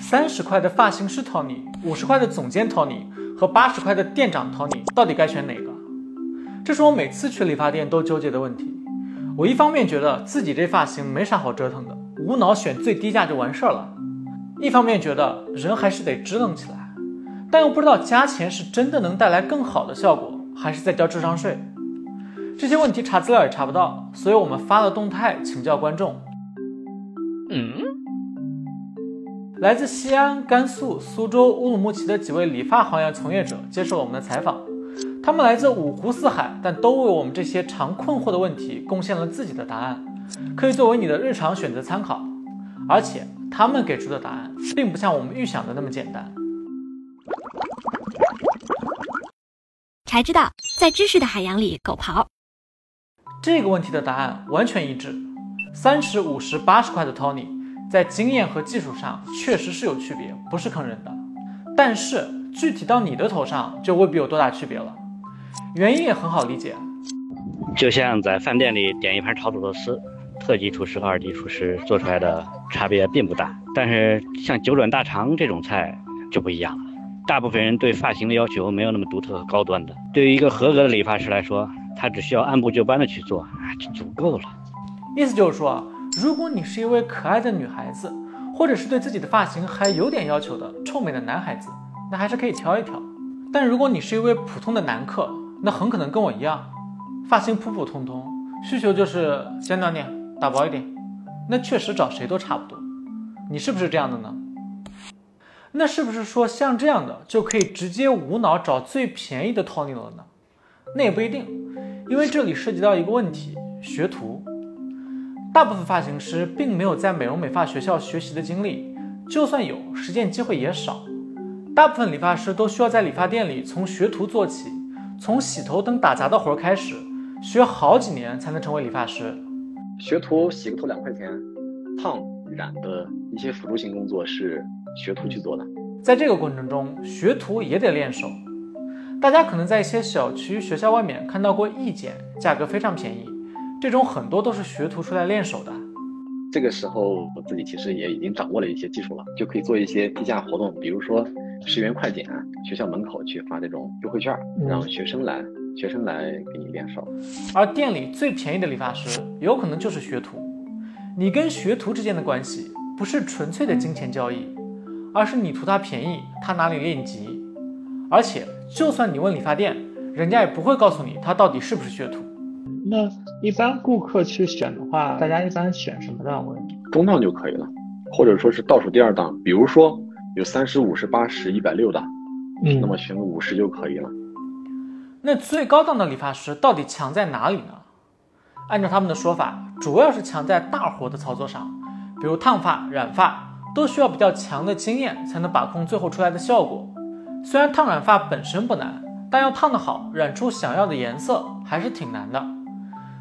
三十块的发型师 Tony，五十块的总监 Tony 和八十块的店长 Tony，到底该选哪个？这是我每次去理发店都纠结的问题。我一方面觉得自己这发型没啥好折腾的，无脑选最低价就完事儿了；一方面觉得人还是得支棱起来，但又不知道加钱是真的能带来更好的效果，还是在交智商税。这些问题查资料也查不到，所以我们发了动态请教观众。嗯，来自西安、甘肃、苏州、乌鲁木齐的几位理发行业从业者接受了我们的采访，他们来自五湖四海，但都为我们这些常困惑的问题贡献了自己的答案，可以作为你的日常选择参考。而且他们给出的答案并不像我们预想的那么简单。才知道，在知识的海洋里狗刨。这个问题的答案完全一致，三十五十八十块的 Tony 在经验和技术上确实是有区别，不是坑人的。但是具体到你的头上就未必有多大区别了。原因也很好理解，就像在饭店里点一盘炒土豆丝，特级厨师和二级厨师做出来的差别并不大。但是像九转大肠这种菜就不一样了，大部分人对发型的要求没有那么独特和高端的。对于一个合格的理发师来说，他只需要按部就班的去做，就足够了。意思就是说，如果你是一位可爱的女孩子，或者是对自己的发型还有点要求的臭美的男孩子，那还是可以挑一挑。但如果你是一位普通的男客，那很可能跟我一样，发型普普通通，需求就是简短点、打薄一点，那确实找谁都差不多。你是不是这样的呢？那是不是说像这样的就可以直接无脑找最便宜的 Tony 了呢？那也不一定，因为这里涉及到一个问题：学徒。大部分发型师并没有在美容美发学校学习的经历，就算有，实践机会也少。大部分理发师都需要在理发店里从学徒做起，从洗头等打杂的活开始，学好几年才能成为理发师。学徒洗个头两块钱，烫染的一些辅助性工作是学徒去做的。在这个过程中，学徒也得练手。大家可能在一些小区、学校外面看到过义剪，价格非常便宜，这种很多都是学徒出来练手的。这个时候，我自己其实也已经掌握了一些技术了，就可以做一些低价活动，比如说十元快剪，学校门口去发这种优惠券，让学生来，学生来给你练手。而店里最便宜的理发师，有可能就是学徒。你跟学徒之间的关系，不是纯粹的金钱交易，而是你图他便宜，他哪里练级。而且，就算你问理发店，人家也不会告诉你他到底是不是学徒。那一般顾客去选的话，大家一般选什么档位？中档就可以了，或者说是倒数第二档，比如说有三十五十、八十、一百六的，嗯那么选个五十就可以了。那最高档的理发师到底强在哪里呢？按照他们的说法，主要是强在大活的操作上，比如烫发、染发，都需要比较强的经验才能把控最后出来的效果。虽然烫染发本身不难，但要烫得好，染出想要的颜色还是挺难的。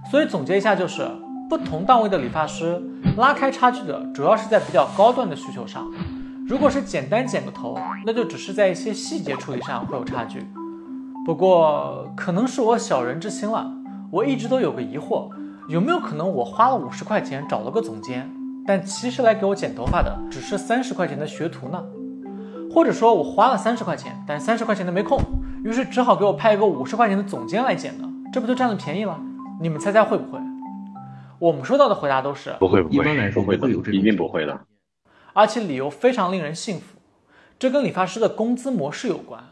所以总结一下就是，不同档位的理发师拉开差距的主要是在比较高端的需求上。如果是简单剪个头，那就只是在一些细节处理上会有差距。不过可能是我小人之心了，我一直都有个疑惑，有没有可能我花了五十块钱找了个总监，但其实来给我剪头发的只是三十块钱的学徒呢？或者说我花了三十块钱，但三十块钱的没空，于是只好给我派一个五十块钱的总监来剪呢？这不就占了便宜了？你们猜猜会不会？我们收到的回答都是不会不会，一般来说不会的一定不会的。而且理由非常令人信服，这跟理发师的工资模式有关。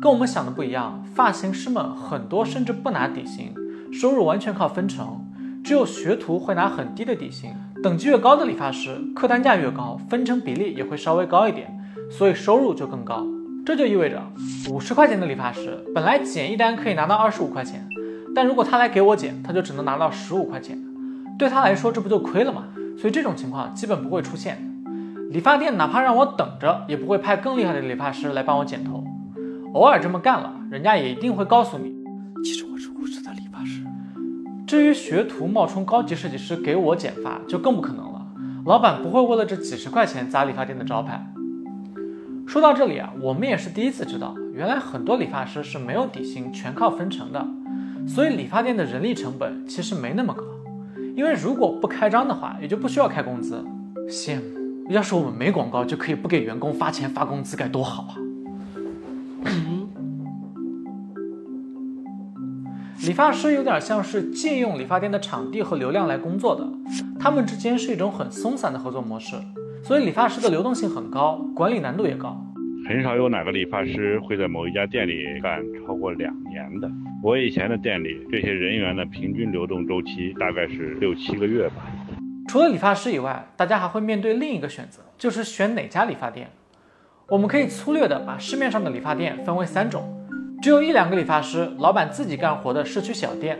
跟我们想的不一样，发型师们很多甚至不拿底薪，收入完全靠分成，只有学徒会拿很低的底薪。等级越高的理发师，客单价越高，分成比例也会稍微高一点，所以收入就更高。这就意味着，五十块钱的理发师本来剪一单可以拿到二十五块钱，但如果他来给我剪，他就只能拿到十五块钱，对他来说这不就亏了吗？所以这种情况基本不会出现。理发店哪怕让我等着，也不会派更厉害的理发师来帮我剪头。偶尔这么干了，人家也一定会告诉你，其实我是无职的理发师。至于学徒冒充高级设计师给我剪发，就更不可能了。老板不会为了这几十块钱砸理发店的招牌。说到这里啊，我们也是第一次知道，原来很多理发师是没有底薪，全靠分成的。所以理发店的人力成本其实没那么高，因为如果不开张的话，也就不需要开工资。羡慕，要是我们没广告就可以不给员工发钱发工资，该多好啊！理发师有点像是借用理发店的场地和流量来工作的，他们之间是一种很松散的合作模式，所以理发师的流动性很高，管理难度也高。很少有哪个理发师会在某一家店里干超过两年的。我以前的店里，这些人员的平均流动周期大概是六七个月吧。除了理发师以外，大家还会面对另一个选择，就是选哪家理发店。我们可以粗略的把市面上的理发店分为三种。只有一两个理发师，老板自己干活的社区小店，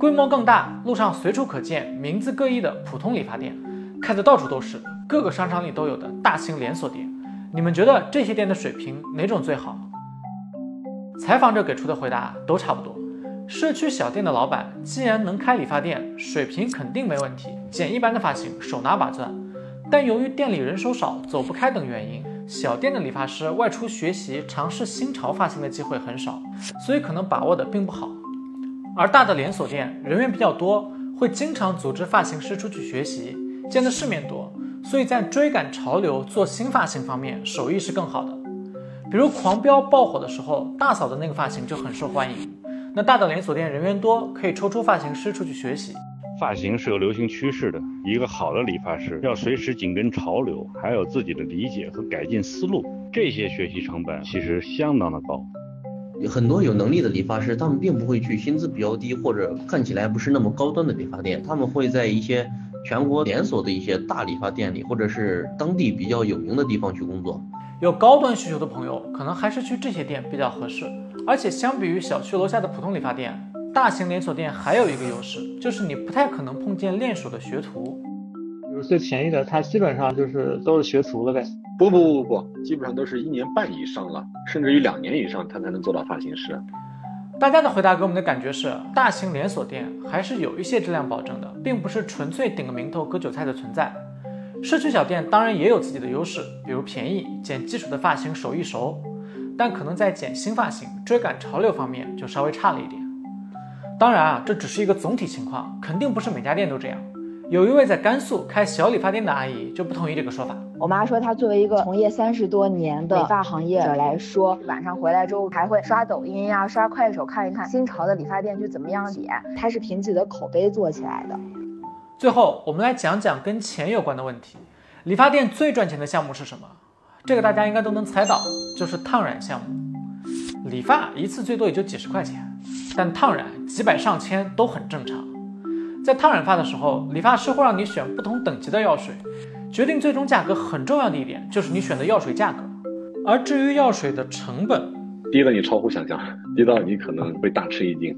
规模更大，路上随处可见，名字各异的普通理发店，开的到处都是，各个商场里都有的大型连锁店。你们觉得这些店的水平哪种最好？采访者给出的回答都差不多。社区小店的老板既然能开理发店，水平肯定没问题，剪一般的发型手拿把攥。但由于店里人手少，走不开等原因。小店的理发师外出学习、尝试新潮发型的机会很少，所以可能把握的并不好。而大的连锁店人员比较多，会经常组织发型师出去学习，见的世面多，所以在追赶潮流、做新发型方面手艺是更好的。比如狂飙爆火的时候，大嫂的那个发型就很受欢迎。那大的连锁店人员多，可以抽出发型师出去学习。发型是有流行趋势的，一个好的理发师要随时紧跟潮流，还有自己的理解和改进思路，这些学习成本其实相当的高。很多有能力的理发师，他们并不会去薪资比较低或者看起来不是那么高端的理发店，他们会在一些全国连锁的一些大理发店里，或者是当地比较有名的地方去工作。有高端需求的朋友，可能还是去这些店比较合适。而且相比于小区楼下的普通理发店。大型连锁店还有一个优势，就是你不太可能碰见练手的学徒。比如最便宜的，他基本上就是都是学徒了呗。不不不不，基本上都是一年半以上了，甚至于两年以上，他才能做到发型师。大家的回答给我们的感觉是，大型连锁店还是有一些质量保证的，并不是纯粹顶个名头割韭菜的存在。社区小店当然也有自己的优势，比如便宜，剪基础的发型手艺熟，但可能在剪新发型、追赶潮流方面就稍微差了一点。当然啊，这只是一个总体情况，肯定不是每家店都这样。有一位在甘肃开小理发店的阿姨就不同意这个说法。我妈说，她作为一个从业三十多年的理发行业者来说，晚上回来之后还会刷抖音呀、刷快手看一看新潮的理发店去怎么样剪。她是凭自己的口碑做起来的。最后，我们来讲讲跟钱有关的问题。理发店最赚钱的项目是什么？这个大家应该都能猜到，就是烫染项目。理发一次最多也就几十块钱。但烫染几百上千都很正常。在烫染发的时候，理发师会让你选不同等级的药水，决定最终价格很重要的一点就是你选的药水价格。而至于药水的成本，低的你超乎想象，低到你可能会大吃一惊。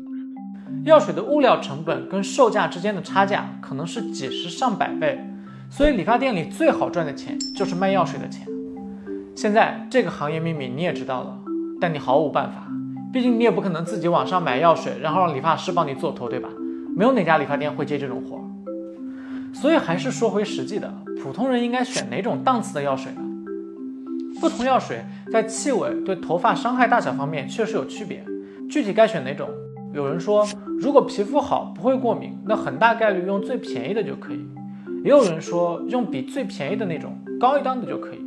药水的物料成本跟售价之间的差价可能是几十上百倍，所以理发店里最好赚的钱就是卖药水的钱。现在这个行业秘密你也知道了，但你毫无办法。毕竟你也不可能自己网上买药水，然后让理发师帮你做头，对吧？没有哪家理发店会接这种活。所以还是说回实际的，普通人应该选哪种档次的药水呢？不同药水在气味对头发伤害大小方面确实有区别。具体该选哪种？有人说，如果皮肤好不会过敏，那很大概率用最便宜的就可以。也有人说用比最便宜的那种高一档的就可以，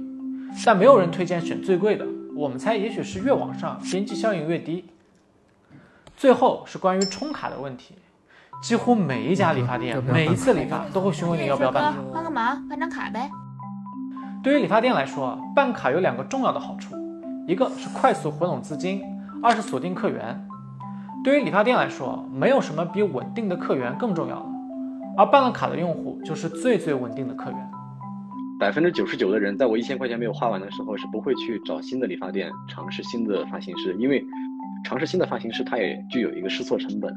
但没有人推荐选最贵的。我们猜，也许是越往上，边际效应越低。最后是关于充卡的问题，几乎每一家理发店，每一次理发都会询问你要不要办卡。办个嘛？办张卡呗。对于理发店来说，办卡有两个重要的好处，一个是快速回笼资金，二是锁定客源。对于理发店来说，没有什么比稳定的客源更重要了，而办了卡的用户就是最最稳定的客源。百分之九十九的人，在我一千块钱没有花完的时候，是不会去找新的理发店尝试新的发型师，因为尝试新的发型师，他也具有一个试错成本。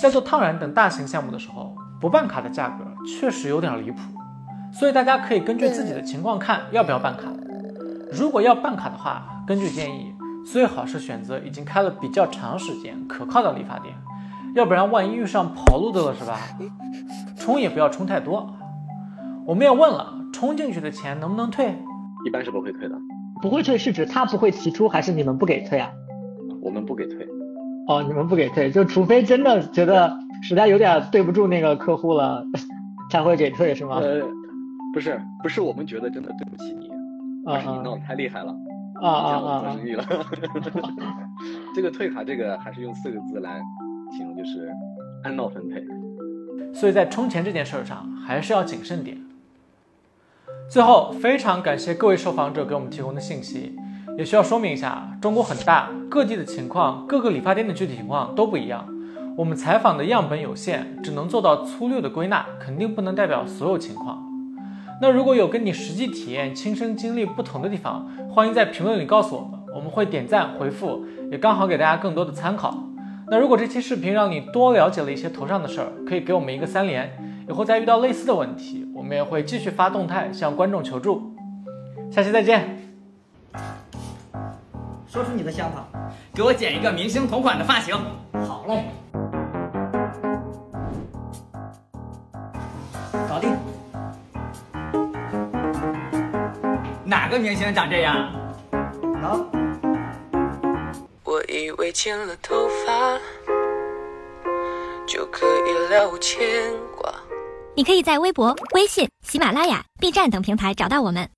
在做烫染等大型项目的时候，不办卡的价格确实有点离谱，所以大家可以根据自己的情况看要不要办卡。如果要办卡的话，根据建议，最好是选择已经开了比较长时间、可靠的理发店，要不然万一遇上跑路的了，是吧？充也不要充太多。我们也问了。充进去的钱能不能退？一般是不会退的。不会退是指他不会提出，还是你们不给退啊？我们不给退。哦，你们不给退，就除非真的觉得实在有点对不住那个客户了，才会给退是吗？呃，不是不是，我们觉得真的对不起你，而是你闹得太厉害了，啊啊啊啊做生！意了。这个退卡，这个还是用四个字来形容，就是按闹分配。所以在充钱这件事儿上，还是要谨慎点。最后，非常感谢各位受访者给我们提供的信息，也需要说明一下，中国很大，各地的情况，各个理发店的具体情况都不一样。我们采访的样本有限，只能做到粗略的归纳，肯定不能代表所有情况。那如果有跟你实际体验、亲身经历不同的地方，欢迎在评论里告诉我们，我们会点赞回复，也刚好给大家更多的参考。那如果这期视频让你多了解了一些头上的事儿，可以给我们一个三连，以后再遇到类似的问题，我们也会继续发动态向观众求助。下期再见。说出你的想法，给我剪一个明星同款的发型。好嘞，搞定。哪个明星长这样？啊。我以为剪了头发就可以了无牵挂。你可以在微博、微信、喜马拉雅、B 站等平台找到我们。